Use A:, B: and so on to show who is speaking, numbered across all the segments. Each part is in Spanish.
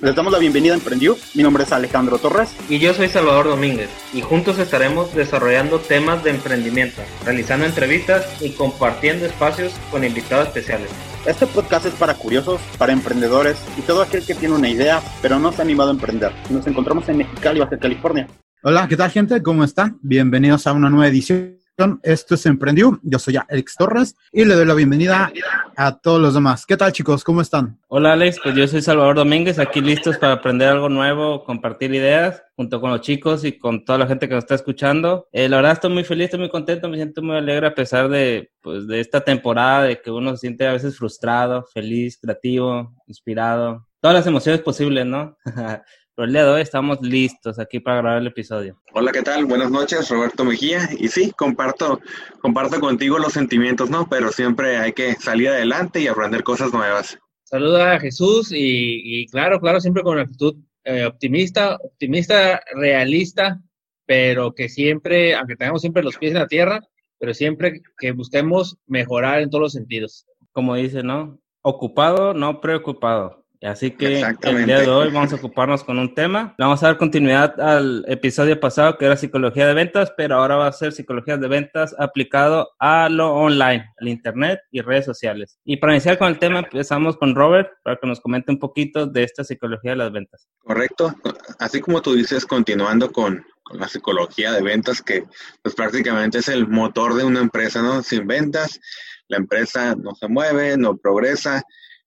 A: Les damos la bienvenida a Emprendió. Mi nombre es Alejandro Torres.
B: Y yo soy Salvador Domínguez. Y juntos estaremos desarrollando temas de emprendimiento, realizando entrevistas y compartiendo espacios con invitados especiales.
A: Este podcast es para curiosos, para emprendedores y todo aquel que tiene una idea, pero no se ha animado a emprender. Nos encontramos en Mexicali, Baja California.
C: Hola, ¿qué tal gente? ¿Cómo están? Bienvenidos a una nueva edición esto es Emprendió. Yo soy Alex Torres y le doy la bienvenida a todos los demás. ¿Qué tal, chicos? ¿Cómo están?
B: Hola, Alex. Pues yo soy Salvador Domínguez, aquí listos para aprender algo nuevo, compartir ideas junto con los chicos y con toda la gente que nos está escuchando. Eh, la verdad, estoy muy feliz, estoy muy contento, me siento muy alegre a pesar de, pues, de esta temporada, de que uno se siente a veces frustrado, feliz, creativo, inspirado. Todas las emociones posibles, ¿no? Pero el día de hoy estamos listos aquí para grabar el episodio.
D: Hola, ¿qué tal? Buenas noches, Roberto Mejía. Y sí, comparto, comparto contigo los sentimientos, ¿no? Pero siempre hay que salir adelante y aprender cosas nuevas.
E: Saluda a Jesús y, claro, claro, siempre con una actitud eh, optimista, optimista, realista, pero que siempre, aunque tengamos siempre los pies en la tierra, pero siempre que busquemos mejorar en todos los sentidos.
B: Como dice, ¿no? Ocupado, no preocupado. Así que el día de hoy vamos a ocuparnos con un tema. Vamos a dar continuidad al episodio pasado que era psicología de ventas, pero ahora va a ser psicología de ventas aplicado a lo online, al internet y redes sociales. Y para iniciar con el tema empezamos con Robert para que nos comente un poquito de esta psicología de las ventas.
D: Correcto. Así como tú dices, continuando con, con la psicología de ventas, que pues prácticamente es el motor de una empresa, ¿no? Sin ventas, la empresa no se mueve, no progresa,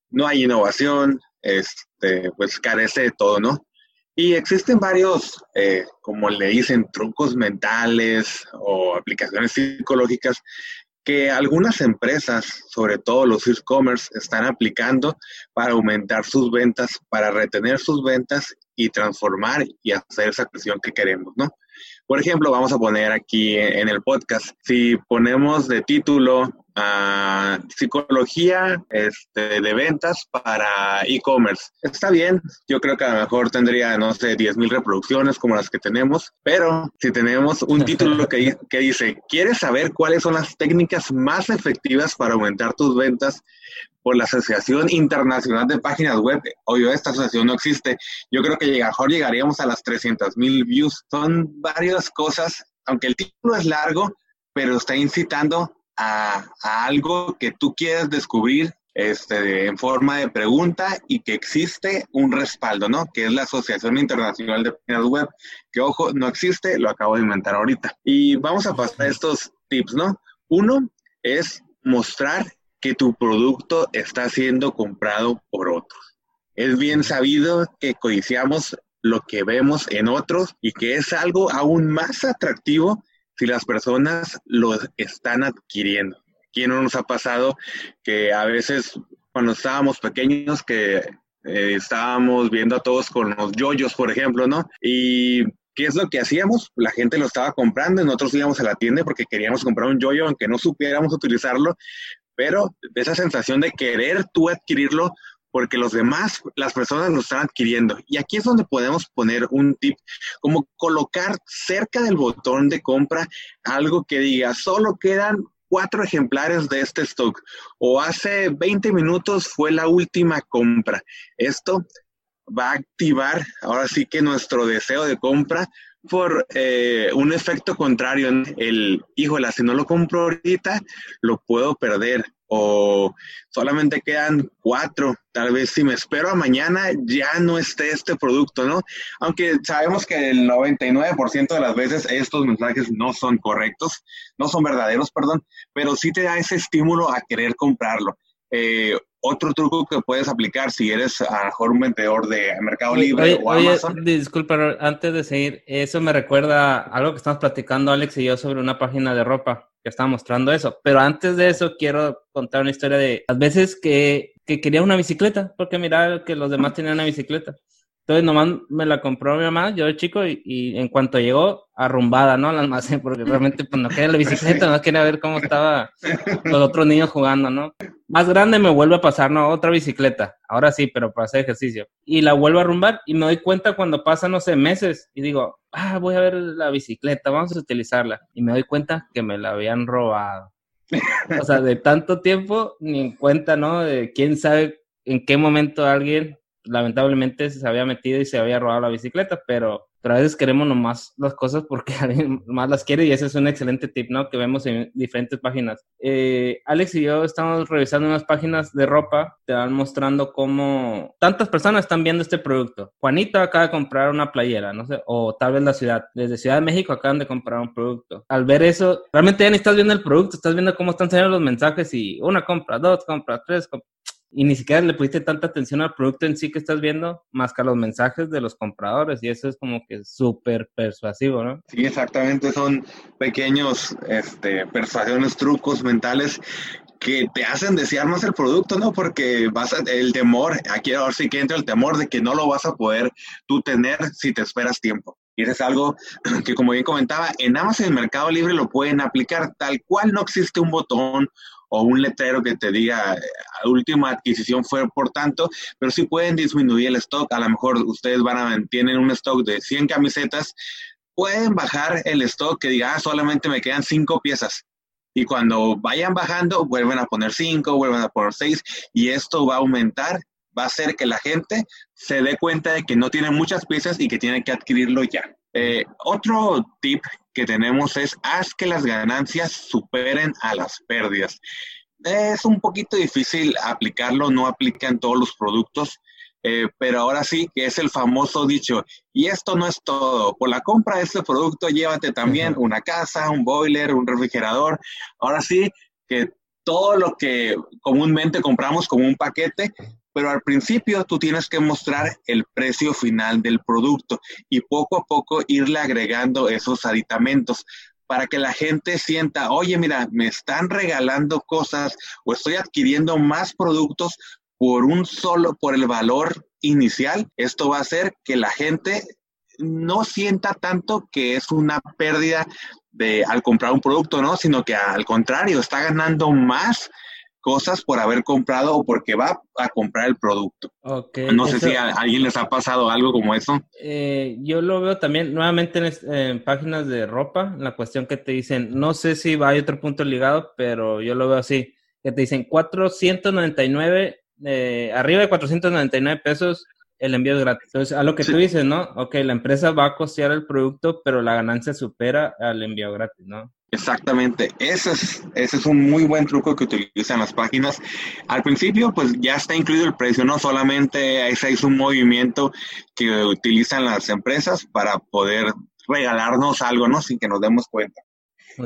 D: no hay innovación, este, pues carece de todo, ¿no? Y existen varios, eh, como le dicen, trucos mentales o aplicaciones psicológicas que algunas empresas, sobre todo los e-commerce, están aplicando para aumentar sus ventas, para retener sus ventas y transformar y hacer esa presión que queremos, ¿no? Por ejemplo, vamos a poner aquí en el podcast, si ponemos de título a psicología este, de ventas para e-commerce. Está bien, yo creo que a lo mejor tendría, no sé, 10 mil reproducciones como las que tenemos, pero si tenemos un título que, que dice, ¿quieres saber cuáles son las técnicas más efectivas para aumentar tus ventas? por la Asociación Internacional de Páginas Web. Obvio, esta asociación no existe. Yo creo que mejor llegaríamos a las 300 mil views. Son varias cosas, aunque el título es largo, pero está incitando a, algo que tú quieres descubrir este, en forma de pregunta y que existe un respaldo, ¿no? Que es la Asociación Internacional de Páginas Web, que ojo, no existe, lo acabo de inventar ahorita. Y vamos a pasar estos tips, ¿no? Uno es mostrar que tu producto está siendo comprado por otros. Es bien sabido que codiciamos lo que vemos en otros y que es algo aún más atractivo si las personas lo están adquiriendo. ¿Quién no nos ha pasado que a veces cuando estábamos pequeños que eh, estábamos viendo a todos con los yoyos, por ejemplo, ¿no? Y ¿qué es lo que hacíamos? La gente lo estaba comprando y nosotros íbamos a la tienda porque queríamos comprar un yoyo aunque no supiéramos utilizarlo, pero esa sensación de querer tú adquirirlo porque los demás, las personas lo están adquiriendo. Y aquí es donde podemos poner un tip, como colocar cerca del botón de compra algo que diga, solo quedan cuatro ejemplares de este stock o hace 20 minutos fue la última compra. Esto va a activar ahora sí que nuestro deseo de compra por eh, un efecto contrario, el, híjola, si no lo compro ahorita, lo puedo perder. O solamente quedan cuatro. Tal vez si me espero a mañana ya no esté este producto, ¿no? Aunque sabemos que el 99% de las veces estos mensajes no son correctos, no son verdaderos, perdón, pero sí te da ese estímulo a querer comprarlo. Eh, otro truco que puedes aplicar si eres a lo mejor un vendedor de Mercado Libre o Amazon.
B: disculpa, antes de seguir, eso me recuerda algo que estamos platicando Alex y yo sobre una página de ropa que estaba mostrando eso. Pero antes de eso, quiero contar una historia de las veces que, que quería una bicicleta, porque miraba que los demás tenían una bicicleta. Entonces nomás me la compró mi mamá, yo de chico, y, en cuanto llegó, arrumbada, ¿no? Al almacén, porque realmente pues no quería la bicicleta, no quería ver cómo estaba los otros niños jugando, ¿no? Más grande me vuelve a pasar, ¿no? Otra bicicleta, ahora sí, pero para hacer ejercicio. Y la vuelvo a arrumbar y me doy cuenta cuando pasan, no sé, meses y digo, ah, voy a ver la bicicleta, vamos a utilizarla. Y me doy cuenta que me la habían robado. O sea, de tanto tiempo, ni en cuenta, ¿no? De quién sabe en qué momento alguien lamentablemente se había metido y se había robado la bicicleta, pero pero a veces queremos nomás las cosas porque alguien más las quiere y ese es un excelente tip, ¿no? Que vemos en diferentes páginas. Eh, Alex y yo estamos revisando unas páginas de ropa, te van mostrando cómo tantas personas están viendo este producto. Juanito acaba de comprar una playera, no sé, o tal vez la ciudad. Desde Ciudad de México acaban de comprar un producto. Al ver eso, realmente ya ni estás viendo el producto, estás viendo cómo están saliendo los mensajes y una compra, dos compras, tres compras y ni siquiera le pusiste tanta atención al producto en sí que estás viendo, más que a los mensajes de los compradores, y eso es como que súper persuasivo, ¿no?
D: Sí, exactamente, son pequeños este, persuasiones, trucos mentales que te hacen desear más el producto, ¿no? Porque vas a, el temor, aquí ahora sí que entra el temor de que no lo vas a poder tú tener si te esperas tiempo. Y eso es algo que, como bien comentaba, en Amazon el Mercado Libre lo pueden aplicar tal cual no existe un botón o un letrero que te diga última adquisición fue por tanto, pero sí pueden disminuir el stock. A lo mejor ustedes van a tienen un stock de 100 camisetas, pueden bajar el stock que diga, ah, solamente me quedan 5 piezas. Y cuando vayan bajando, vuelven a poner 5, vuelven a poner 6 y esto va a aumentar, va a hacer que la gente se dé cuenta de que no tiene muchas piezas y que tiene que adquirirlo ya. Eh, otro tip que tenemos es haz que las ganancias superen a las pérdidas. Es un poquito difícil aplicarlo, no aplica en todos los productos, eh, pero ahora sí que es el famoso dicho, y esto no es todo, por la compra de este producto llévate también una casa, un boiler, un refrigerador, ahora sí que todo lo que comúnmente compramos como un paquete pero al principio tú tienes que mostrar el precio final del producto y poco a poco irle agregando esos aditamentos para que la gente sienta, oye, mira, me están regalando cosas o estoy adquiriendo más productos por un solo, por el valor inicial. Esto va a hacer que la gente no sienta tanto que es una pérdida de al comprar un producto, ¿no? Sino que al contrario, está ganando más cosas por haber comprado o porque va a comprar el producto. no sé si a, alguien les ha pasado algo como eso.
B: Eh, yo lo veo también nuevamente en, páginas de ropa, la cuestión que te dicen, no sé si va, hay otro punto ligado, pero yo lo veo así, que te dicen 499, eh, arriba de 499 pesos el envío es gratis. Entonces, a lo que tú dices, ¿no? Ok, la empresa va a costear el producto, pero la ganancia supera al envío gratis, ¿no?
D: Exactamente, ese es, ese es un muy buen truco que utilizan las páginas. Al principio, pues ya está incluido el precio, no solamente ese es un movimiento que utilizan las empresas para poder regalarnos algo, ¿no? Sin que nos demos cuenta.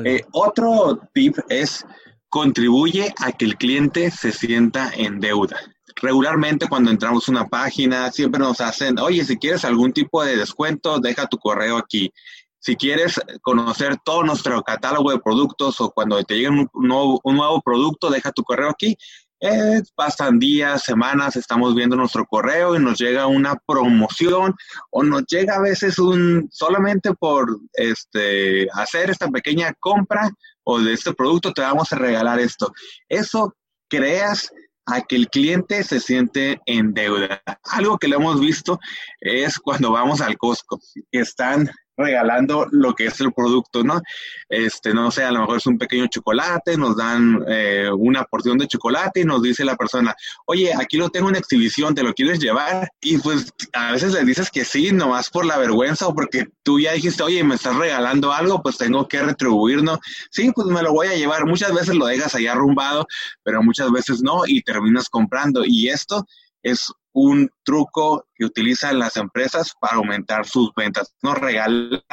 D: Eh, otro tip es contribuye a que el cliente se sienta en deuda. Regularmente cuando entramos a una página siempre nos hacen, oye, si quieres algún tipo de descuento, deja tu correo aquí. Si quieres conocer todo nuestro catálogo de productos o cuando te llegue un nuevo, producto, deja tu correo aquí. Eh, pasan días, semanas, estamos viendo nuestro correo y nos llega una promoción o nos llega a veces un solamente por este hacer esta pequeña compra o de este producto te vamos a regalar esto. Eso creas a que el cliente se siente en deuda. Algo que lo hemos visto es cuando vamos al Costco, están regalando lo que es el producto, ¿no? Este, no sé, a lo mejor es un pequeño chocolate, nos dan eh, una porción de chocolate y nos dice la persona, oye, aquí lo tengo en exhibición, ¿te lo quieres llevar? Y pues a veces le dices que sí, nomás por la vergüenza o porque tú ya dijiste, oye, me estás regalando algo, pues tengo que retribuir, ¿no? Sí, pues me lo voy a llevar. Muchas veces lo dejas ahí arrumbado, pero muchas veces no y terminas comprando. Y esto es un truco que utilizan las empresas para aumentar sus ventas, no regalar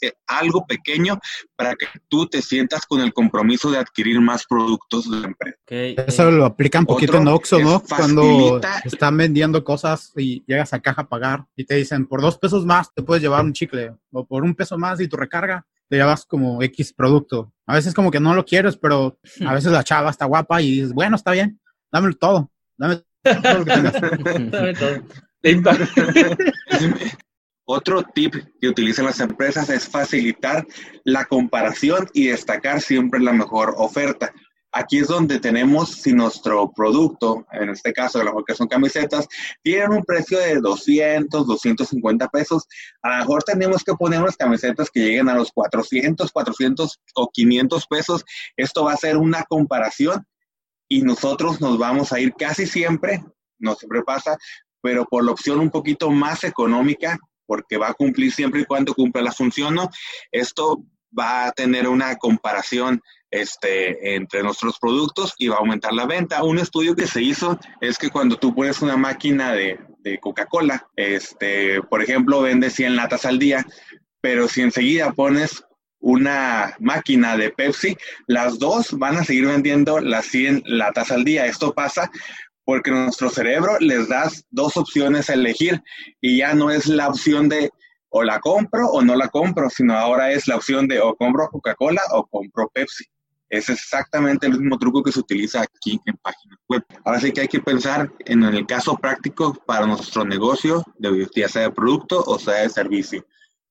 D: eh, algo pequeño para que tú te sientas con el compromiso de adquirir más productos de la empresa.
C: Eso lo aplica un poquito en Oxxo, ¿no? Cuando están vendiendo cosas y llegas a caja a pagar y te dicen, por dos pesos más te puedes llevar un chicle, o por un peso más y tu recarga te llevas como X producto. A veces como que no lo quieres, pero a veces la chava está guapa y dices, bueno, está bien, dámelo todo, dame
D: Otro tip que utilizan las empresas es facilitar la comparación y destacar siempre la mejor oferta. Aquí es donde tenemos si nuestro producto, en este caso, lo que son camisetas, tienen un precio de 200, 250 pesos, a lo mejor tenemos que poner unas camisetas que lleguen a los 400, 400 o 500 pesos. Esto va a ser una comparación y nosotros nos vamos a ir casi siempre, no siempre pasa, pero por la opción un poquito más económica, porque va a cumplir siempre y cuando cumpla la función, ¿no? Esto va a tener una comparación este, entre nuestros productos y va a aumentar la venta. Un estudio que se hizo es que cuando tú pones una máquina de, de Coca-Cola, este, por ejemplo, vende 100 latas al día, pero si enseguida pones una máquina de Pepsi, las dos van a seguir vendiendo las 100 latas al día. Esto pasa porque nuestro cerebro les da dos opciones a elegir y ya no es la opción de o la compro o no la compro, sino ahora es la opción de o compro Coca-Cola o compro Pepsi. Es exactamente el mismo truco que se utiliza aquí en páginas web. Ahora sí que hay que pensar en el caso práctico para nuestro negocio, ya sea de producto o sea de servicio.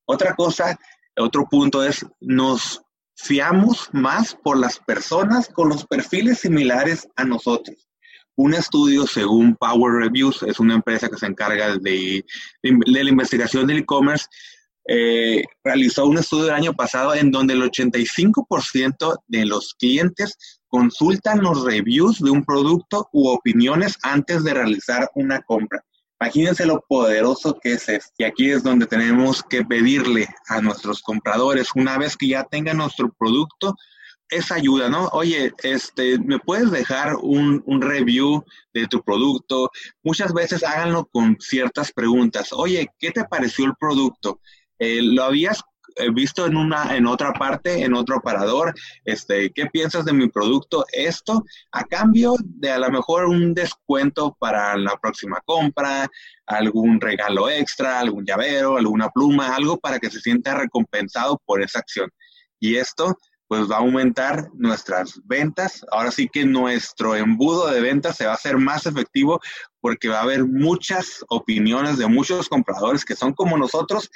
D: Otra cosa, otro punto es, nos fiamos más por las personas con los perfiles similares a nosotros. Un estudio según Power Reviews, es una empresa que se encarga de, la investigación del e-commerce, eh, realizó un estudio el año pasado en donde el 85% de los clientes consultan los reviews de un producto u opiniones antes de realizar una compra. Imagínense lo poderoso que es esto. Y aquí es donde tenemos que pedirle a nuestros compradores, una vez que ya tengan nuestro producto, esa ayuda, ¿no? Oye, este, ¿me puedes dejar un, review de tu producto? Muchas veces háganlo con ciertas preguntas. Oye, ¿qué te pareció el producto? Eh, ¿Lo habías visto en una, en otra parte, en otro aparador? Este, ¿qué piensas de mi producto? Esto a cambio de a lo mejor un descuento para la próxima compra, algún regalo extra, algún llavero, alguna pluma, algo para que se sienta recompensado por esa acción. Y esto pues va a aumentar nuestras ventas. Ahora sí que nuestro embudo de ventas se va a hacer más efectivo porque va a haber muchas opiniones de muchos compradores que son como nosotros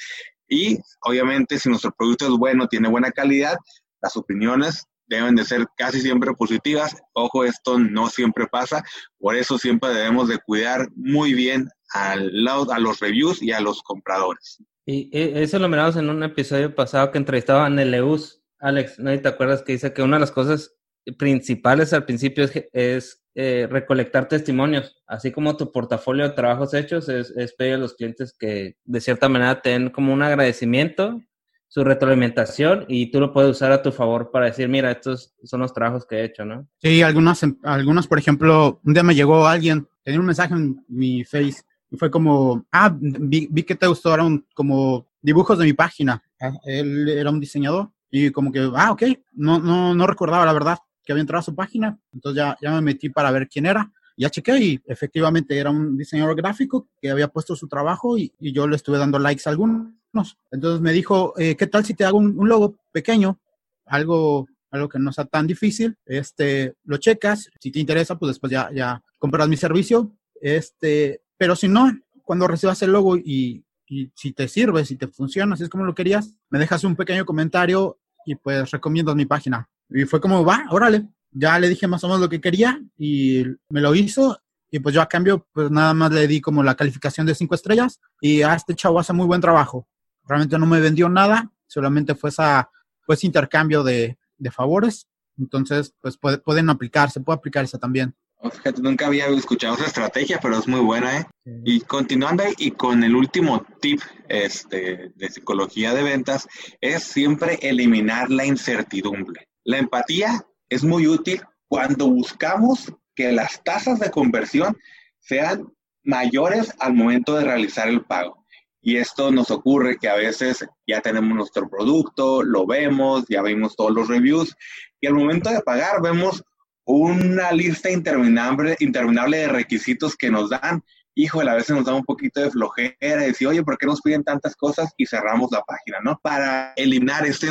D: y obviamente si nuestro producto es bueno, tiene buena calidad, las opiniones deben de ser casi siempre positivas. Ojo, esto no siempre pasa, por eso siempre debemos de cuidar muy bien al lado, a los reviews y a los compradores.
B: Y eso lo miramos en un episodio pasado que entrevistaban el Leus, Alex, ¿no te acuerdas que dice que una de las cosas principales al principio es, eh, recolectar testimonios, así como tu portafolio de trabajos hechos, es, es, pedir a los clientes que de cierta manera te den como un agradecimiento, su retroalimentación y tú lo puedes usar a tu favor para decir, mira, estos son los trabajos que he hecho, ¿no?
C: Sí, algunas, algunas por ejemplo, un día me llegó alguien, tenía un mensaje en mi face y fue como, ah, vi, vi que te gustó, eran como dibujos de mi página. Ah, él era un diseñador y como que, ah, ok, no, no, no recordaba la verdad que había entrado a su página, entonces ya, ya me metí para ver quién era. Ya chequé y efectivamente era un diseñador gráfico que había puesto su trabajo y, y yo le estuve dando likes a algunos. Entonces me dijo, eh, ¿qué tal si te hago un, un, logo pequeño? Algo, algo que no sea tan difícil. Este, lo checas, si te interesa, pues después ya, ya compras mi servicio. Este, pero si no, cuando recibas el logo y, y si te sirve, si te funciona, si es como lo querías, me dejas un pequeño comentario y pues recomiendo mi página. Y fue como, va, órale. Ya le dije más o menos lo que quería y me lo hizo. Y pues yo a cambio, pues nada más le di como la calificación de cinco estrellas. Y a este chavo hace muy buen trabajo. Realmente no me vendió nada, solamente fue esa, pues intercambio de, de favores. Entonces, pues puede, pueden aplicarse, puede aplicar esa también.
D: Fíjate, nunca había escuchado esa estrategia, pero es muy buena, ¿eh? Y continuando y con el último tip este, de psicología de ventas, es siempre eliminar la incertidumbre. La empatía es muy útil cuando buscamos que las tasas de conversión sean mayores al momento de realizar el pago. Y esto nos ocurre que a veces ya tenemos nuestro producto, lo vemos, ya vimos todos los reviews, y al momento de pagar vemos una lista interminable, interminable de requisitos que nos dan. Híjole, a veces nos da un poquito de flojera y decir, oye, ¿por qué nos piden tantas cosas? Y cerramos la página, ¿no? Para eliminar esta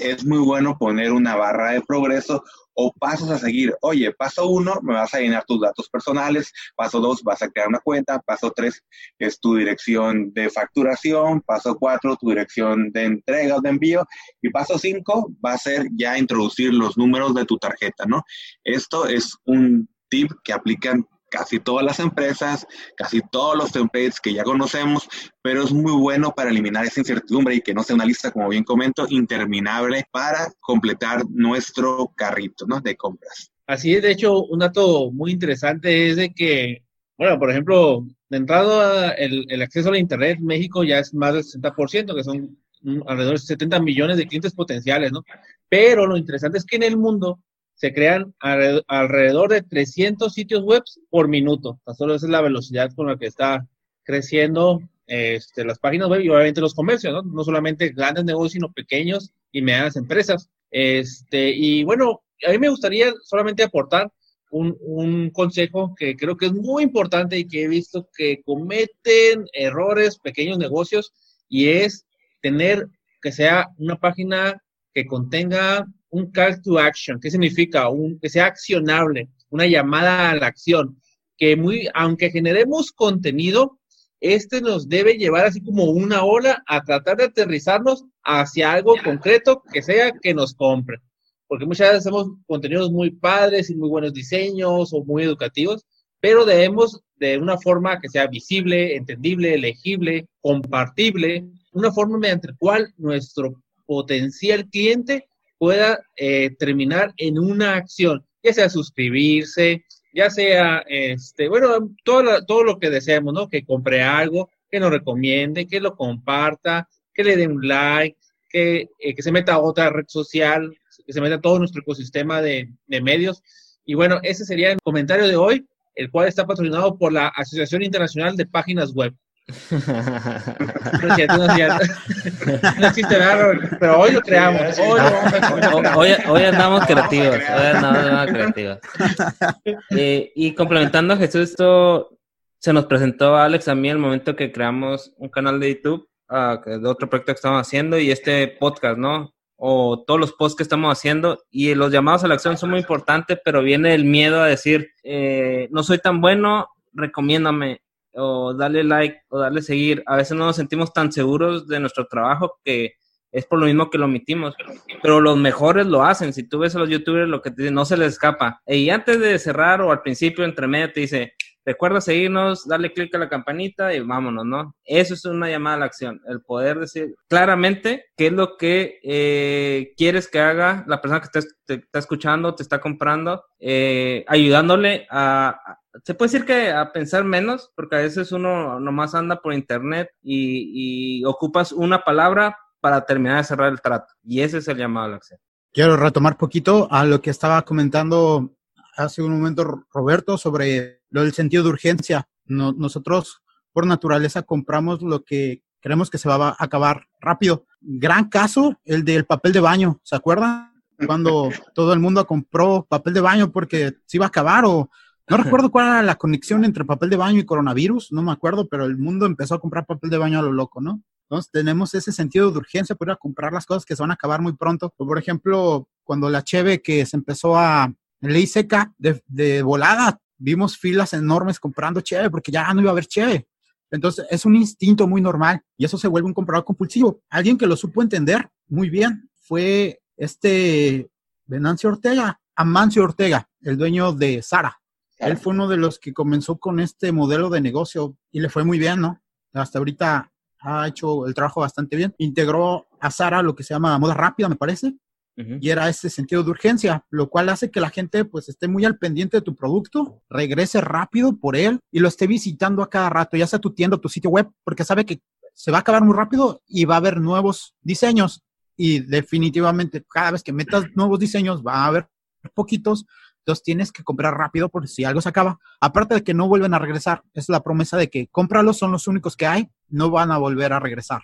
D: es muy bueno poner una barra de progreso o pasos a seguir. Oye, paso uno, me vas a llenar tus datos personales. Paso dos, vas a crear una cuenta. Paso tres, es tu dirección de facturación. Paso cuatro, tu dirección de entrega o de envío. Y paso cinco, va a ser ya introducir los números de tu tarjeta, ¿no? Esto es un tip que aplican casi todas las empresas, casi todos los templates que ya conocemos, pero es muy bueno para eliminar esa incertidumbre y que no sea una lista, como bien comento, interminable para completar nuestro carrito ¿no? de compras.
E: Así es, de hecho, un dato muy interesante es de que Bueno, por ejemplo, de entrada, el, acceso a la Internet México ya es más del 60%, que son alrededor de 70 millones de clientes potenciales, ¿no? Pero lo interesante es que en el mundo se crean alrededor de 300 sitios web por minuto. solo esa es la velocidad con la que está creciendo este, las páginas web y obviamente los comercios, ¿no? No solamente grandes negocios, sino pequeños y medianas empresas. Este, y bueno, a mí me gustaría solamente aportar un, un, consejo que creo que es muy importante y que he visto que cometen errores pequeños negocios y es tener que sea una página que contenga un call to action. ¿Qué significa? Un, que sea accionable, una llamada a la acción. Que muy, aunque generemos contenido, este nos debe llevar así como una ola a tratar de aterrizarnos hacia algo concreto que sea que nos compre. Porque muchas veces hacemos contenidos muy padres y muy buenos diseños o muy educativos, pero debemos de una forma que sea visible, entendible, legible, compartible, una forma mediante la cual nuestro potencial cliente pueda eh, terminar en una acción, ya sea suscribirse, ya sea, este, bueno, todo, todo lo que deseamos, ¿no? Que compre algo, que nos recomiende, que lo comparta, que le dé un like, que, eh, que se meta a otra red social, que se meta a todo nuestro ecosistema de, de medios. Y bueno, ese sería el comentario de hoy, el cual está patrocinado por la Asociación Internacional de Páginas Web. No existe nada, pero hoy lo creamos.
B: Hoy, andamos creativos. Hoy andamos creativos. Eh, y complementando a Jesús, esto se nos presentó a Alex a mí el momento que creamos un canal de YouTube, uh, de otro proyecto que estamos haciendo, y este podcast, ¿no? O todos los posts que estamos haciendo, y los llamados a la acción son muy importantes, pero viene el miedo a decir, eh, no soy tan bueno, recomiéndame o darle like o darle seguir. A veces no nos sentimos tan seguros de nuestro trabajo que es por lo mismo que lo omitimos. Pero los mejores lo hacen. Si tú ves a los youtubers, lo que te dicen, no se les escapa. Y antes de cerrar o al principio, entre medio, te dice, recuerda seguirnos, darle clic a la campanita y vámonos, ¿no? Eso es una llamada a la acción. El poder decir claramente qué es lo que eh, quieres que haga la persona que te, está escuchando, te está comprando, eh, ayudándole a, se puede decir que a pensar menos, porque a veces uno nomás anda por internet y, ocupas una palabra para terminar de cerrar el trato. Y ese es el llamado a la acción.
C: Quiero retomar poquito a lo que estaba comentando hace un momento Roberto sobre lo del sentido de urgencia. nosotros por naturaleza compramos lo que creemos que se va a acabar rápido. Gran caso, el del papel de baño, ¿se acuerdan? Cuando todo el mundo compró papel de baño porque se iba a acabar o no recuerdo cuál era la conexión entre papel de baño y coronavirus, no me acuerdo, pero el mundo empezó a comprar papel de baño a lo loco, ¿no? Entonces tenemos ese sentido de urgencia por ir a comprar las cosas que se van a acabar muy pronto. Por ejemplo, cuando la Cheve que se empezó a ley seca de, de volada, vimos filas enormes comprando Cheve porque ya no iba a haber Cheve. Entonces es un instinto muy normal y eso se vuelve un comprador compulsivo. Alguien que lo supo entender muy bien fue este Venancio Ortega, Amancio Ortega, el dueño de Sara. Él fue uno de los que comenzó con este modelo de negocio y le fue muy bien, ¿no? Hasta ahorita ha hecho el trabajo bastante bien. Integró a Sara lo que se llama moda rápida, me parece. Y era ese sentido de urgencia, lo cual hace que la gente pues esté muy al pendiente de tu producto, regrese rápido por él y lo esté visitando a cada rato, ya sea tu tienda o tu sitio web, porque sabe que se va a acabar muy rápido y va a haber nuevos diseños. Y definitivamente cada vez que metas nuevos diseños va a haber poquitos, entonces tienes que comprar rápido por si algo se acaba. Aparte de que no vuelven a regresar, es la promesa de que cómpralos, son los únicos que hay, no van a volver a regresar.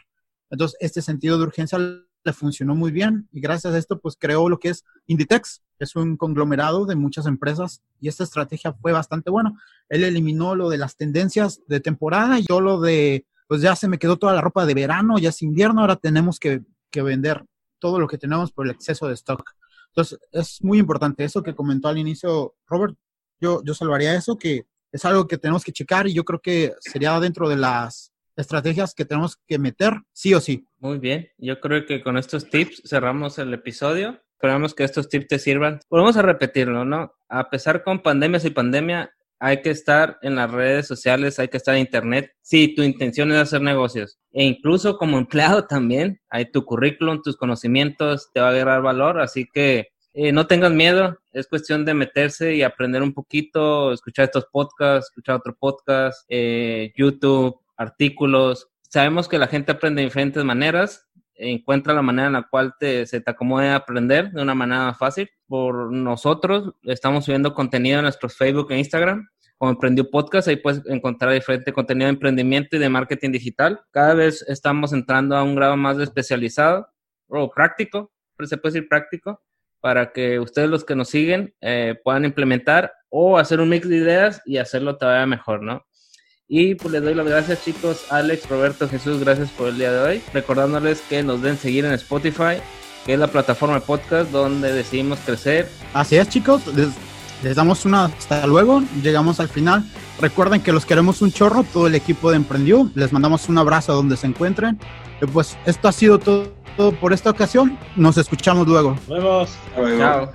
C: Entonces, este sentido de urgencia le funcionó muy bien y gracias a esto, pues creó lo que es Inditex. Es un conglomerado de muchas empresas y esta estrategia fue bastante buena. Él eliminó lo de las tendencias de temporada y yo lo de, pues ya se me quedó toda la ropa de verano, ya es invierno, ahora tenemos que, que vender todo lo que tenemos por el exceso de stock. Entonces, es muy importante eso que comentó al inicio Robert. Yo, yo salvaría eso, que es algo que tenemos que checar y yo creo que sería dentro de las estrategias que tenemos que meter, sí o sí.
B: Muy bien, yo creo que con estos tips cerramos el episodio. Esperamos que estos tips te sirvan. Volvemos a repetirlo, ¿no? A pesar con pandemias y pandemia, hay que estar en las redes sociales, hay que estar en internet. Si tu intención es hacer negocios. E incluso como empleado también, hay tu currículum, tus conocimientos, te va a agarrar valor. Así que eh, no tengan miedo, es cuestión de meterse y aprender un poquito, escuchar estos podcasts, escuchar otro podcast, eh, YouTube, artículos. Sabemos que la gente aprende de diferentes maneras, encuentra la manera en la cual te, se te acomode aprender de una manera fácil. Por nosotros estamos subiendo contenido en nuestros Facebook e Instagram como Emprendió Podcast, ahí puedes encontrar diferente contenido de emprendimiento y de marketing digital. Cada vez estamos entrando a un grado más especializado o práctico, pero se puede decir práctico, para que ustedes los que nos siguen eh, puedan implementar o hacer un mix de ideas y hacerlo todavía mejor, ¿no? Y pues les doy las gracias chicos, Alex, Roberto, Jesús, gracias por el día de hoy. Recordándoles que nos den seguir en Spotify, que es la plataforma de podcast donde decidimos crecer.
C: Así es chicos, les, damos una hasta luego, llegamos al final. Recuerden que los queremos un chorro, todo el equipo de Emprendió. Les mandamos un abrazo a donde se encuentren. Y pues esto ha sido todo por esta ocasión. Nos escuchamos luego.
E: Nos vemos.
B: Chao.